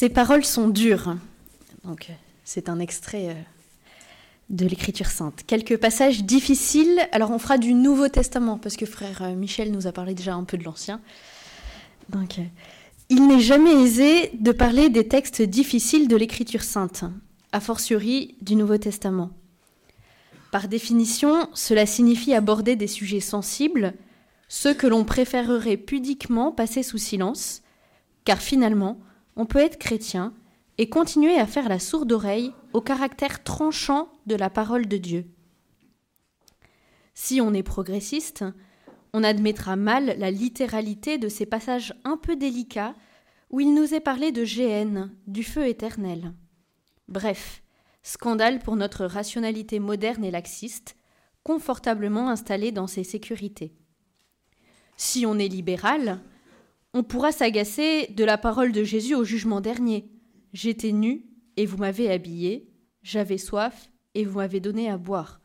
Ces paroles sont dures. Donc, c'est un extrait euh, de l'Écriture sainte. Quelques passages difficiles. Alors, on fera du Nouveau Testament, parce que frère euh, Michel nous a parlé déjà un peu de l'Ancien. Donc, euh, il n'est jamais aisé de parler des textes difficiles de l'Écriture sainte, a fortiori du Nouveau Testament. Par définition, cela signifie aborder des sujets sensibles, ceux que l'on préférerait pudiquement passer sous silence, car finalement, on peut être chrétien et continuer à faire la sourde oreille au caractère tranchant de la parole de Dieu. Si on est progressiste, on admettra mal la littéralité de ces passages un peu délicats où il nous est parlé de GN, du feu éternel. Bref, scandale pour notre rationalité moderne et laxiste, confortablement installée dans ses sécurités. Si on est libéral, on pourra s'agacer de la parole de Jésus au jugement dernier. J'étais nu et vous m'avez habillé, j'avais soif et vous m'avez donné à boire.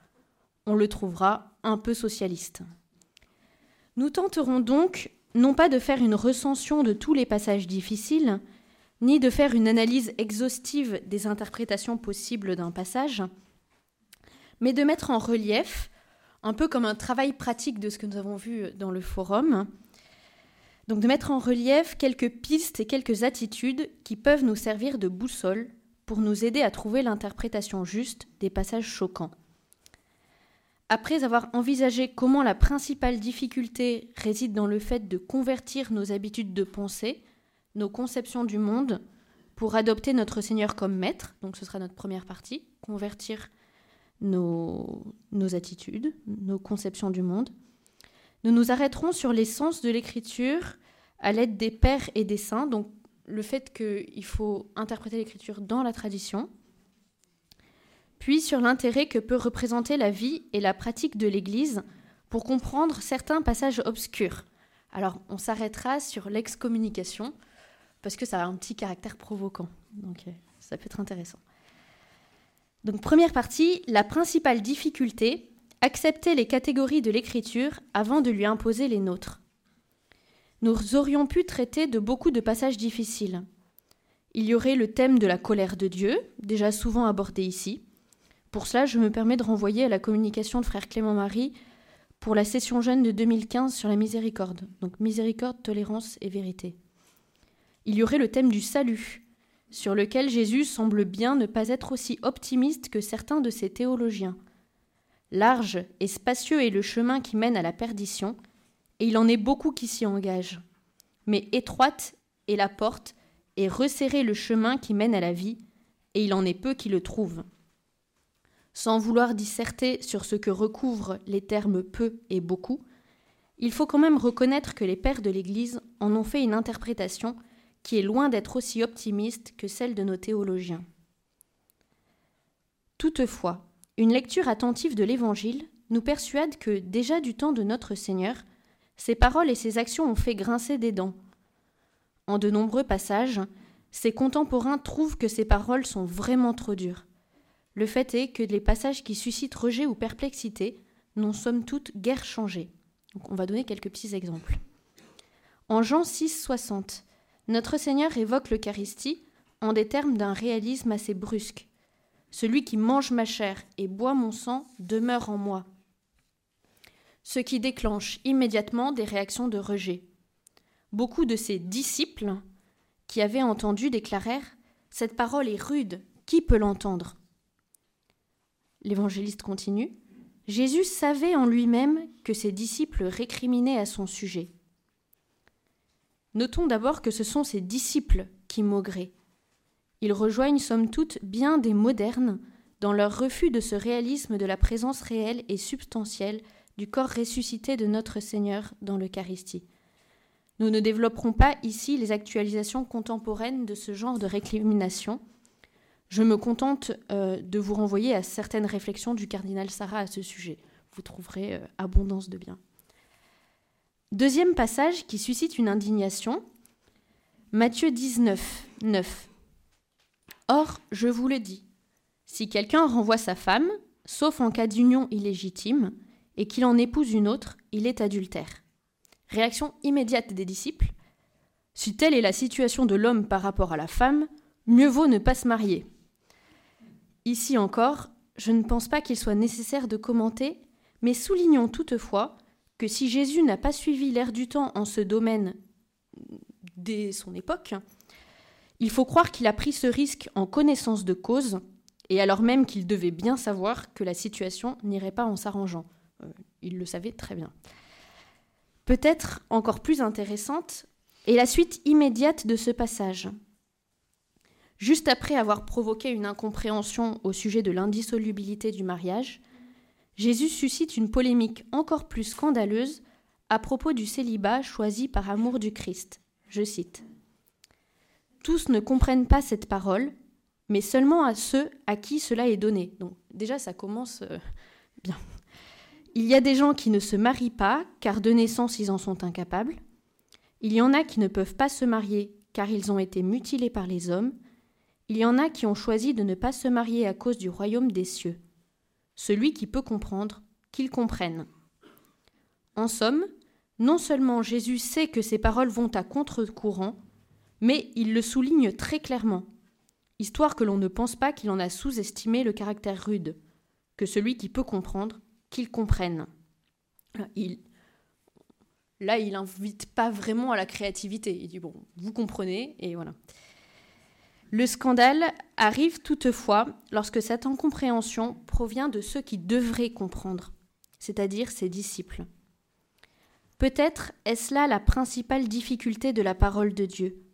On le trouvera un peu socialiste. Nous tenterons donc non pas de faire une recension de tous les passages difficiles, ni de faire une analyse exhaustive des interprétations possibles d'un passage, mais de mettre en relief, un peu comme un travail pratique de ce que nous avons vu dans le forum, donc de mettre en relief quelques pistes et quelques attitudes qui peuvent nous servir de boussole pour nous aider à trouver l'interprétation juste des passages choquants. Après avoir envisagé comment la principale difficulté réside dans le fait de convertir nos habitudes de pensée, nos conceptions du monde, pour adopter notre Seigneur comme maître, donc ce sera notre première partie, convertir nos, nos attitudes, nos conceptions du monde, nous nous arrêterons sur l'essence de l'écriture à l'aide des pères et des saints, donc le fait qu'il faut interpréter l'écriture dans la tradition, puis sur l'intérêt que peut représenter la vie et la pratique de l'Église pour comprendre certains passages obscurs. Alors on s'arrêtera sur l'excommunication, parce que ça a un petit caractère provoquant, donc euh, ça peut être intéressant. Donc première partie, la principale difficulté accepter les catégories de l'écriture avant de lui imposer les nôtres. Nous aurions pu traiter de beaucoup de passages difficiles. Il y aurait le thème de la colère de Dieu, déjà souvent abordé ici. Pour cela, je me permets de renvoyer à la communication de frère Clément Marie pour la session jeune de 2015 sur la miséricorde, donc miséricorde, tolérance et vérité. Il y aurait le thème du salut, sur lequel Jésus semble bien ne pas être aussi optimiste que certains de ses théologiens. Large et spacieux est le chemin qui mène à la perdition, et il en est beaucoup qui s'y engagent. Mais étroite est la porte, et resserré le chemin qui mène à la vie, et il en est peu qui le trouvent. Sans vouloir disserter sur ce que recouvrent les termes peu et beaucoup, il faut quand même reconnaître que les pères de l'Église en ont fait une interprétation qui est loin d'être aussi optimiste que celle de nos théologiens. Toutefois, une lecture attentive de l'Évangile nous persuade que, déjà du temps de notre Seigneur, ses paroles et ses actions ont fait grincer des dents. En de nombreux passages, ses contemporains trouvent que ses paroles sont vraiment trop dures. Le fait est que les passages qui suscitent rejet ou perplexité n'ont somme toute guère changé. on va donner quelques petits exemples. En Jean 6, 60, notre Seigneur évoque l'Eucharistie en des termes d'un réalisme assez brusque. Celui qui mange ma chair et boit mon sang demeure en moi. Ce qui déclenche immédiatement des réactions de rejet. Beaucoup de ses disciples qui avaient entendu déclarèrent Cette parole est rude, qui peut l'entendre? L'évangéliste continue Jésus savait en lui-même que ses disciples récriminaient à son sujet. Notons d'abord que ce sont ses disciples qui maugraient, ils rejoignent somme toute bien des modernes dans leur refus de ce réalisme de la présence réelle et substantielle du corps ressuscité de notre Seigneur dans l'Eucharistie. Nous ne développerons pas ici les actualisations contemporaines de ce genre de récrimination. Je me contente euh, de vous renvoyer à certaines réflexions du cardinal Sarah à ce sujet. Vous trouverez euh, abondance de bien. Deuxième passage qui suscite une indignation, Matthieu 19, 9. Or, je vous le dis, si quelqu'un renvoie sa femme, sauf en cas d'union illégitime, et qu'il en épouse une autre, il est adultère. Réaction immédiate des disciples. Si telle est la situation de l'homme par rapport à la femme, Mieux vaut ne pas se marier. Ici encore, je ne pense pas qu'il soit nécessaire de commenter, mais soulignons toutefois que si Jésus n'a pas suivi l'air du temps en ce domaine dès son époque, il faut croire qu'il a pris ce risque en connaissance de cause, et alors même qu'il devait bien savoir que la situation n'irait pas en s'arrangeant. Euh, il le savait très bien. Peut-être encore plus intéressante est la suite immédiate de ce passage. Juste après avoir provoqué une incompréhension au sujet de l'indissolubilité du mariage, Jésus suscite une polémique encore plus scandaleuse à propos du célibat choisi par amour du Christ. Je cite Tous ne comprennent pas cette parole, mais seulement à ceux à qui cela est donné. Donc déjà, ça commence euh, bien. Il y a des gens qui ne se marient pas, car de naissance ils en sont incapables. Il y en a qui ne peuvent pas se marier, car ils ont été mutilés par les hommes. Il y en a qui ont choisi de ne pas se marier à cause du royaume des cieux. Celui qui peut comprendre, qu'il comprenne. En somme, non seulement Jésus sait que ses paroles vont à contre-courant, mais il le souligne très clairement histoire que l'on ne pense pas qu'il en a sous-estimé le caractère rude, que celui qui peut comprendre, qu'il comprenne. Là, il n'invite pas vraiment à la créativité. Il dit, bon, vous comprenez, et voilà. Le scandale arrive toutefois lorsque cette incompréhension provient de ceux qui devraient comprendre, c'est-à-dire ses disciples. Peut-être est-ce là la principale difficulté de la parole de Dieu,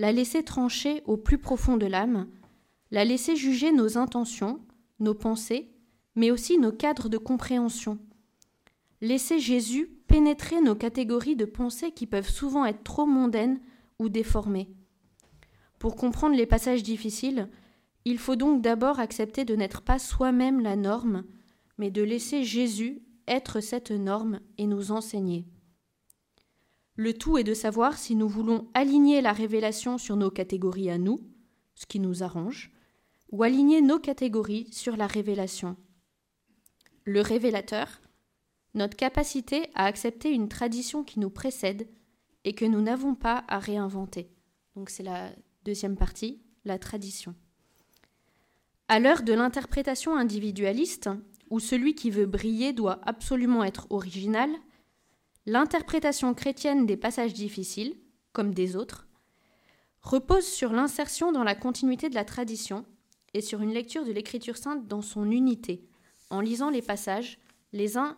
la laisser trancher au plus profond de l'âme, la laisser juger nos intentions, nos pensées, mais aussi nos cadres de compréhension. Laisser Jésus pénétrer nos catégories de pensées qui peuvent souvent être trop mondaines ou déformées. Pour comprendre les passages difficiles, il faut donc d'abord accepter de n'être pas soi-même la norme, mais de laisser Jésus être cette norme et nous enseigner. Le tout est de savoir si nous voulons aligner la révélation sur nos catégories à nous, ce qui nous arrange, ou aligner nos catégories sur la révélation. Le révélateur, notre capacité à accepter une tradition qui nous précède et que nous n'avons pas à réinventer. Donc c'est la deuxième partie, la tradition. À l'heure de l'interprétation individualiste, où celui qui veut briller doit absolument être original, L'interprétation chrétienne des passages difficiles, comme des autres, repose sur l'insertion dans la continuité de la tradition et sur une lecture de l'Écriture sainte dans son unité, en lisant les passages les uns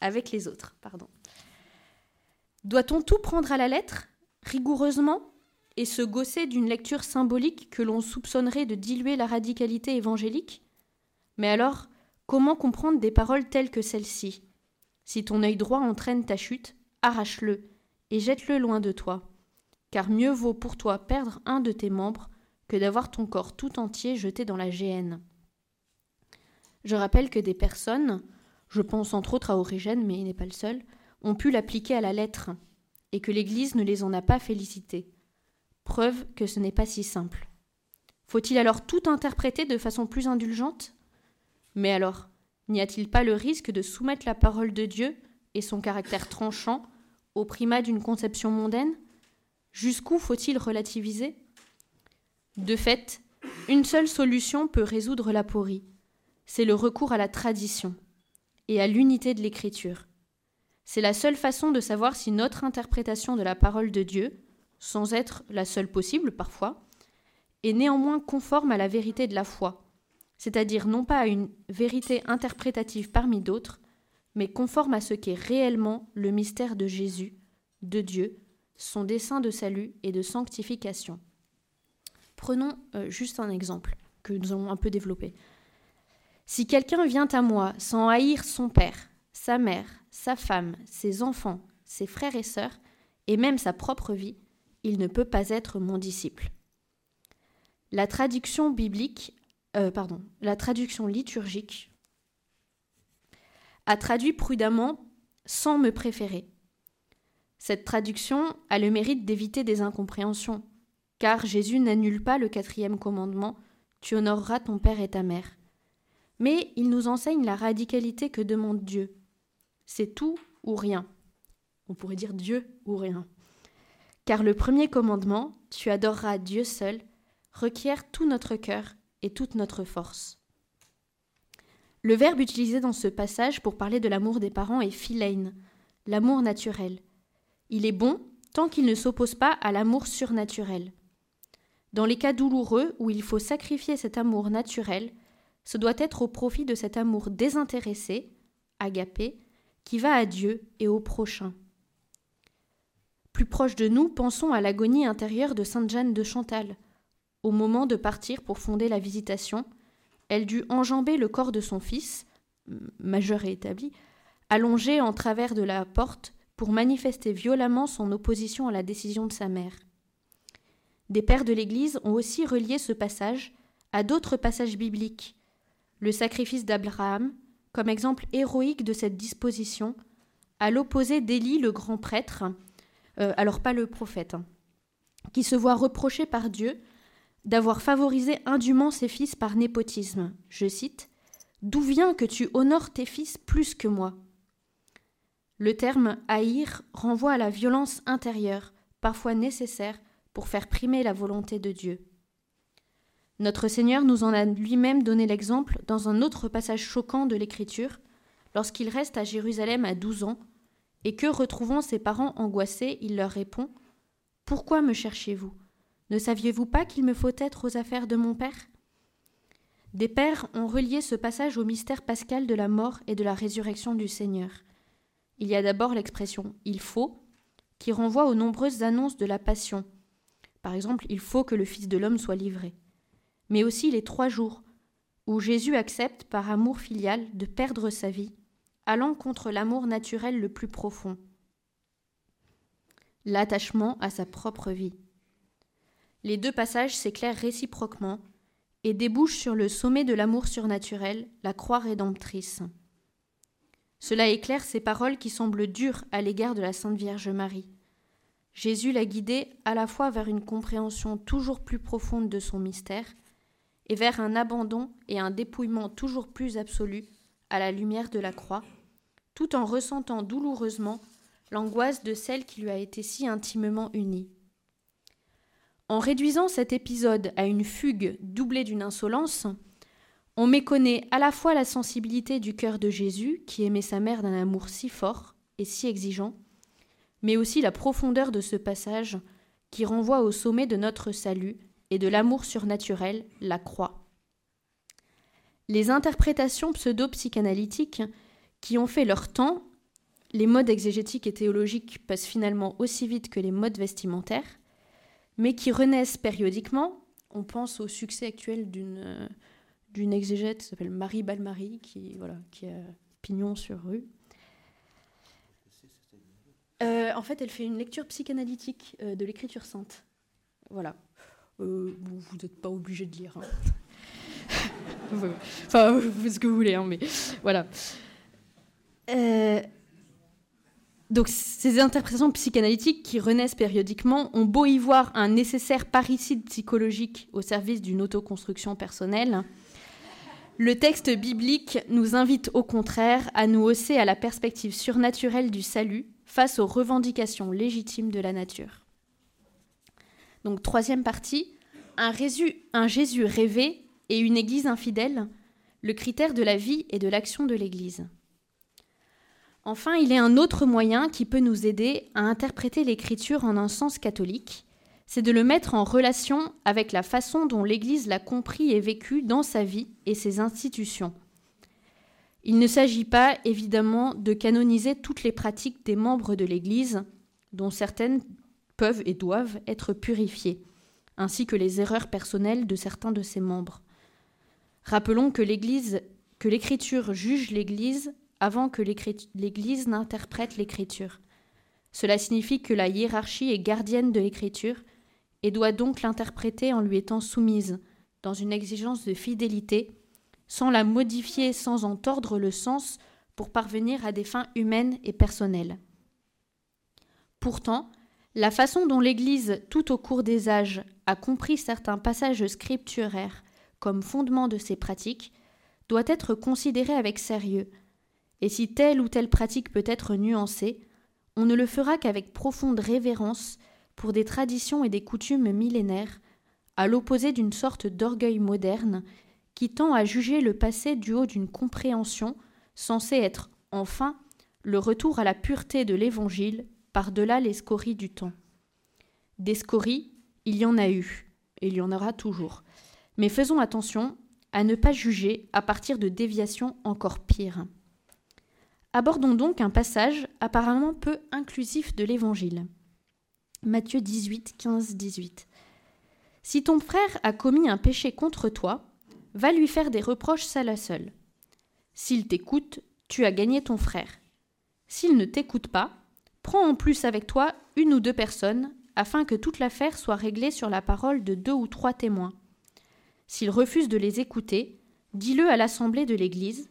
avec les autres. Pardon. Doit-on tout prendre à la lettre, rigoureusement, et se gausser d'une lecture symbolique que l'on soupçonnerait de diluer la radicalité évangélique? Mais alors, comment comprendre des paroles telles que celles-ci? Si ton œil droit entraîne ta chute, arrache-le et jette-le loin de toi, car mieux vaut pour toi perdre un de tes membres que d'avoir ton corps tout entier jeté dans la géhenne. Je rappelle que des personnes, je pense entre autres à Origène, mais il n'est pas le seul, ont pu l'appliquer à la lettre, et que l'Église ne les en a pas félicités. Preuve que ce n'est pas si simple. Faut-il alors tout interpréter de façon plus indulgente? Mais alors, N'y a-t-il pas le risque de soumettre la parole de Dieu et son caractère tranchant au primat d'une conception mondaine? Jusqu'où faut-il relativiser? De fait, une seule solution peut résoudre l'aporie, c'est le recours à la tradition et à l'unité de l'écriture. C'est la seule façon de savoir si notre interprétation de la parole de Dieu, sans être la seule possible parfois, est néanmoins conforme à la vérité de la foi, c'est-à-dire non pas à une vérité interprétative parmi d'autres, mais conforme à ce qu'est réellement le mystère de Jésus, de Dieu, son dessein de salut et de sanctification. Prenons euh, juste un exemple que nous avons un peu développé. Si quelqu'un vient à moi sans haïr son père, sa mère, sa femme, ses enfants, ses frères et sœurs, et même sa propre vie, il ne peut pas être mon disciple. La traduction biblique euh, pardon, la traduction liturgique a traduit prudemment sans me préférer. Cette traduction a le mérite d'éviter des incompréhensions, car Jésus n'annule pas le quatrième commandement Tu honoreras ton père et ta mère. Mais il nous enseigne la radicalité que demande Dieu. C'est tout ou rien. On pourrait dire Dieu ou rien. Car le premier commandement, tu adoreras Dieu seul, requiert tout notre cœur et toute notre force. Le verbe utilisé dans ce passage pour parler de l'amour des parents est philein, l'amour naturel. Il est bon tant qu'il ne s'oppose pas à l'amour surnaturel. Dans les cas douloureux où il faut sacrifier cet amour naturel, ce doit être au profit de cet amour désintéressé, agapé, qui va à Dieu et au prochain. Plus proche de nous, pensons à l'agonie intérieure de Sainte Jeanne de Chantal. Au moment de partir pour fonder la Visitation, elle dut enjamber le corps de son fils, majeur et établi, allongé en travers de la porte pour manifester violemment son opposition à la décision de sa mère. Des pères de l'Église ont aussi relié ce passage à d'autres passages bibliques. Le sacrifice d'Abraham, comme exemple héroïque de cette disposition, à l'opposé d'Élie le grand prêtre, euh, alors pas le prophète, hein, qui se voit reproché par Dieu d'avoir favorisé indûment ses fils par népotisme. Je cite D'où vient que tu honores tes fils plus que moi? Le terme haïr renvoie à la violence intérieure, parfois nécessaire pour faire primer la volonté de Dieu. Notre Seigneur nous en a lui-même donné l'exemple dans un autre passage choquant de l'Écriture, lorsqu'il reste à Jérusalem à douze ans, et que, retrouvant ses parents angoissés, il leur répond Pourquoi me cherchez-vous? Ne saviez-vous pas qu'il me faut être aux affaires de mon Père? Des pères ont relié ce passage au mystère pascal de la mort et de la résurrection du Seigneur. Il y a d'abord l'expression il faut, qui renvoie aux nombreuses annonces de la passion. Par exemple, il faut que le Fils de l'homme soit livré. Mais aussi les trois jours, où Jésus accepte, par amour filial, de perdre sa vie, allant contre l'amour naturel le plus profond, l'attachement à sa propre vie. Les deux passages s'éclairent réciproquement et débouchent sur le sommet de l'amour surnaturel, la croix rédemptrice. Cela éclaire ces paroles qui semblent dures à l'égard de la Sainte Vierge Marie. Jésus l'a guidée à la fois vers une compréhension toujours plus profonde de son mystère et vers un abandon et un dépouillement toujours plus absolu à la lumière de la croix, tout en ressentant douloureusement l'angoisse de celle qui lui a été si intimement unie. En réduisant cet épisode à une fugue doublée d'une insolence, on méconnaît à la fois la sensibilité du cœur de Jésus, qui aimait sa mère d'un amour si fort et si exigeant, mais aussi la profondeur de ce passage qui renvoie au sommet de notre salut et de l'amour surnaturel, la croix. Les interprétations pseudo-psychanalytiques qui ont fait leur temps, les modes exégétiques et théologiques passent finalement aussi vite que les modes vestimentaires, mais qui renaissent périodiquement. On pense au succès actuel d'une euh, exégète qui s'appelle Marie Balmary, qui, voilà, qui a pignon sur rue. Euh, en fait, elle fait une lecture psychanalytique euh, de l'écriture sainte. Voilà. vous n'êtes pas obligé de lire. Hein. enfin, vous faites ce que vous voulez, hein, mais voilà. Donc ces interprétations psychanalytiques qui renaissent périodiquement ont beau y voir un nécessaire parricide psychologique au service d'une autoconstruction personnelle, le texte biblique nous invite au contraire à nous hausser à la perspective surnaturelle du salut face aux revendications légitimes de la nature. Donc troisième partie, un, un Jésus rêvé et une Église infidèle, le critère de la vie et de l'action de l'Église. Enfin, il est un autre moyen qui peut nous aider à interpréter l'écriture en un sens catholique, c'est de le mettre en relation avec la façon dont l'Église l'a compris et vécu dans sa vie et ses institutions. Il ne s'agit pas, évidemment, de canoniser toutes les pratiques des membres de l'Église, dont certaines peuvent et doivent être purifiées, ainsi que les erreurs personnelles de certains de ses membres. Rappelons que que l'Écriture juge l'Église avant que l'Église n'interprète l'Écriture. Cela signifie que la hiérarchie est gardienne de l'Écriture et doit donc l'interpréter en lui étant soumise, dans une exigence de fidélité, sans la modifier, sans en tordre le sens pour parvenir à des fins humaines et personnelles. Pourtant, la façon dont l'Église, tout au cours des âges, a compris certains passages scripturaires comme fondement de ses pratiques, doit être considérée avec sérieux, et si telle ou telle pratique peut être nuancée, on ne le fera qu'avec profonde révérence pour des traditions et des coutumes millénaires, à l'opposé d'une sorte d'orgueil moderne qui tend à juger le passé du haut d'une compréhension censée être, enfin, le retour à la pureté de l'Évangile par-delà les scories du temps. Des scories, il y en a eu, et il y en aura toujours. Mais faisons attention à ne pas juger à partir de déviations encore pires. Abordons donc un passage apparemment peu inclusif de l'Évangile. Matthieu 18, 15, 18. Si ton frère a commis un péché contre toi, va lui faire des reproches seul à seul. S'il t'écoute, tu as gagné ton frère. S'il ne t'écoute pas, prends en plus avec toi une ou deux personnes, afin que toute l'affaire soit réglée sur la parole de deux ou trois témoins. S'il refuse de les écouter, dis-le à l'assemblée de l'Église,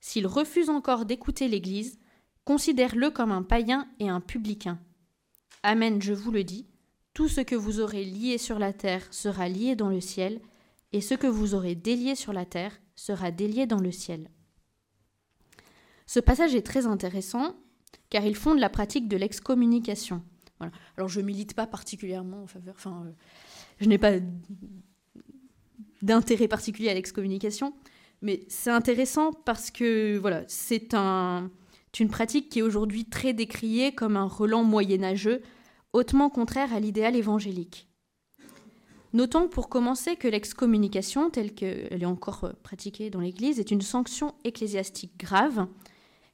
s'il refuse encore d'écouter l'Église, considère-le comme un païen et un publicain. Amen, je vous le dis, tout ce que vous aurez lié sur la terre sera lié dans le ciel, et ce que vous aurez délié sur la terre sera délié dans le ciel. Ce passage est très intéressant car il fonde la pratique de l'excommunication. Alors je milite pas particulièrement en faveur, enfin, euh, je n'ai pas d'intérêt particulier à l'excommunication, mais c'est intéressant parce que voilà, c'est un, une pratique qui est aujourd'hui très décriée comme un relent moyenâgeux, hautement contraire à l'idéal évangélique. Notons pour commencer que l'excommunication, telle qu'elle est encore pratiquée dans l'Église, est une sanction ecclésiastique grave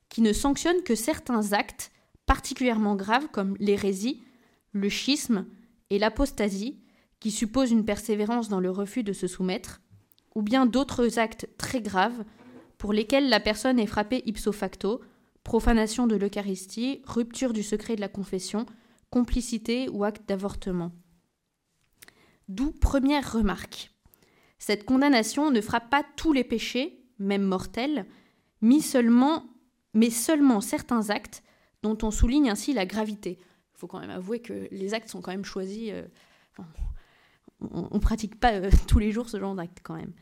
qui ne sanctionne que certains actes particulièrement graves comme l'hérésie, le schisme et l'apostasie, qui supposent une persévérance dans le refus de se soumettre, ou bien d'autres actes très graves pour lesquels la personne est frappée ipso facto, profanation de l'Eucharistie, rupture du secret de la confession, complicité ou acte d'avortement. D'où première remarque. Cette condamnation ne frappe pas tous les péchés, même mortels, mais seulement, mais certains actes dont on souligne ainsi la gravité. Il faut quand même avouer que les actes sont quand même choisis. Euh, on ne pratique pas euh, tous les jours ce genre d'acte quand même.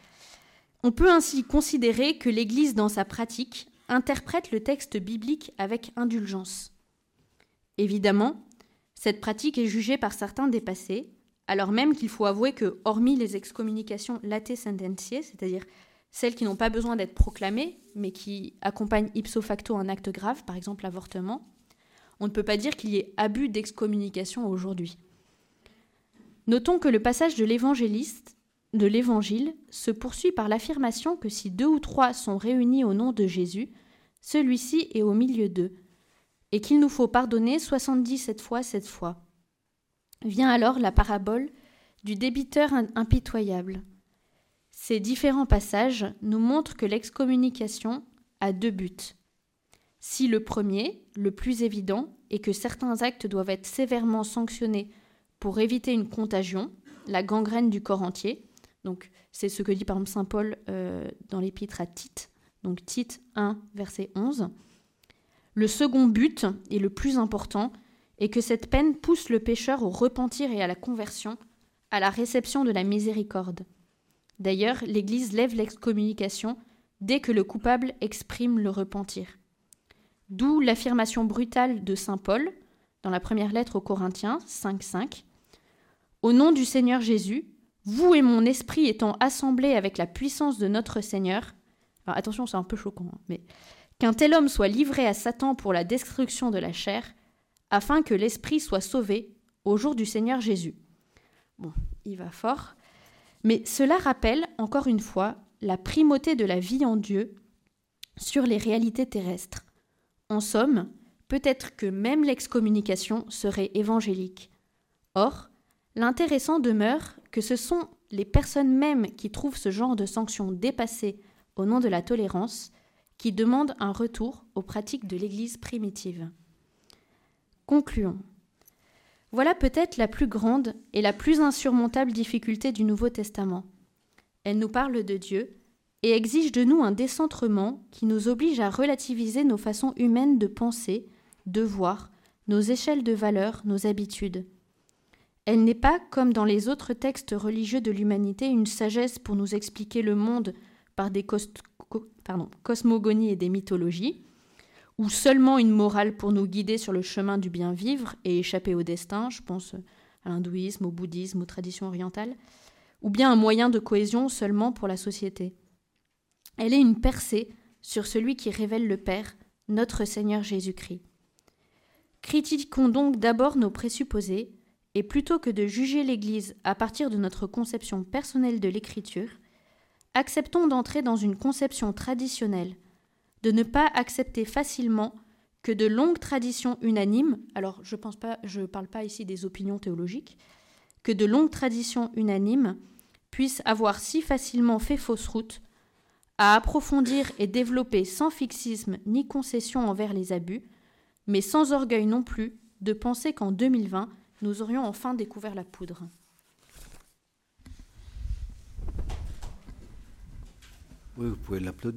On peut ainsi considérer que l'Église, dans sa pratique, interprète le texte biblique avec indulgence. Évidemment, cette pratique est jugée par certains dépassée, alors même qu'il faut avouer que, hormis les excommunications late sententiae, c'est-à-dire celles qui n'ont pas besoin d'être proclamées, mais qui accompagnent ipso facto un acte grave, par exemple l'avortement, on ne peut pas dire qu'il y ait abus d'excommunication aujourd'hui. Notons que le passage de l'évangéliste de l'évangile se poursuit par l'affirmation que si deux ou trois sont réunis au nom de Jésus, celui-ci est au milieu d'eux, et qu'il nous faut pardonner soixante-dix-sept fois cette fois. Vient alors la parabole du débiteur impitoyable. Ces différents passages nous montrent que l'excommunication a deux buts. Si le premier, le plus évident, est que certains actes doivent être sévèrement sanctionnés pour éviter une contagion, la gangrène du corps entier. Donc, c'est ce que dit par exemple saint Paul euh, dans l'épître à Tite, donc Tite 1, verset 11. Le second but, et le plus important, est que cette peine pousse le pécheur au repentir et à la conversion, à la réception de la miséricorde. D'ailleurs, l'Église lève l'excommunication dès que le coupable exprime le repentir. D'où l'affirmation brutale de saint Paul, dans la première lettre aux Corinthiens 5.5, au nom du Seigneur Jésus, vous et mon esprit étant assemblés avec la puissance de notre Seigneur, alors attention, c'est un peu choquant, hein, mais qu'un tel homme soit livré à Satan pour la destruction de la chair, afin que l'esprit soit sauvé au jour du Seigneur Jésus. Bon, il va fort. Mais cela rappelle, encore une fois, la primauté de la vie en Dieu sur les réalités terrestres. En somme, peut-être que même l'excommunication serait évangélique. Or, L'intéressant demeure que ce sont les personnes mêmes qui trouvent ce genre de sanctions dépassées au nom de la tolérance qui demandent un retour aux pratiques de l'Église primitive. Concluons. Voilà peut-être la plus grande et la plus insurmontable difficulté du Nouveau Testament. Elle nous parle de Dieu et exige de nous un décentrement qui nous oblige à relativiser nos façons humaines de penser, de voir, nos échelles de valeurs, nos habitudes. Elle n'est pas, comme dans les autres textes religieux de l'humanité, une sagesse pour nous expliquer le monde par des cosmogonies et des mythologies, ou seulement une morale pour nous guider sur le chemin du bien vivre et échapper au destin, je pense à l'hindouisme, au bouddhisme, aux traditions orientales, ou bien un moyen de cohésion seulement pour la société. Elle est une percée sur celui qui révèle le Père, notre Seigneur Jésus-Christ. Critiquons donc d'abord nos présupposés, et plutôt que de juger l'Église à partir de notre conception personnelle de l'Écriture, acceptons d'entrer dans une conception traditionnelle, de ne pas accepter facilement que de longues traditions unanimes, alors je ne parle pas ici des opinions théologiques, que de longues traditions unanimes puissent avoir si facilement fait fausse route, à approfondir et développer sans fixisme ni concession envers les abus, mais sans orgueil non plus de penser qu'en 2020, nous aurions enfin découvert la poudre. Oui, vous pouvez l'applaudir.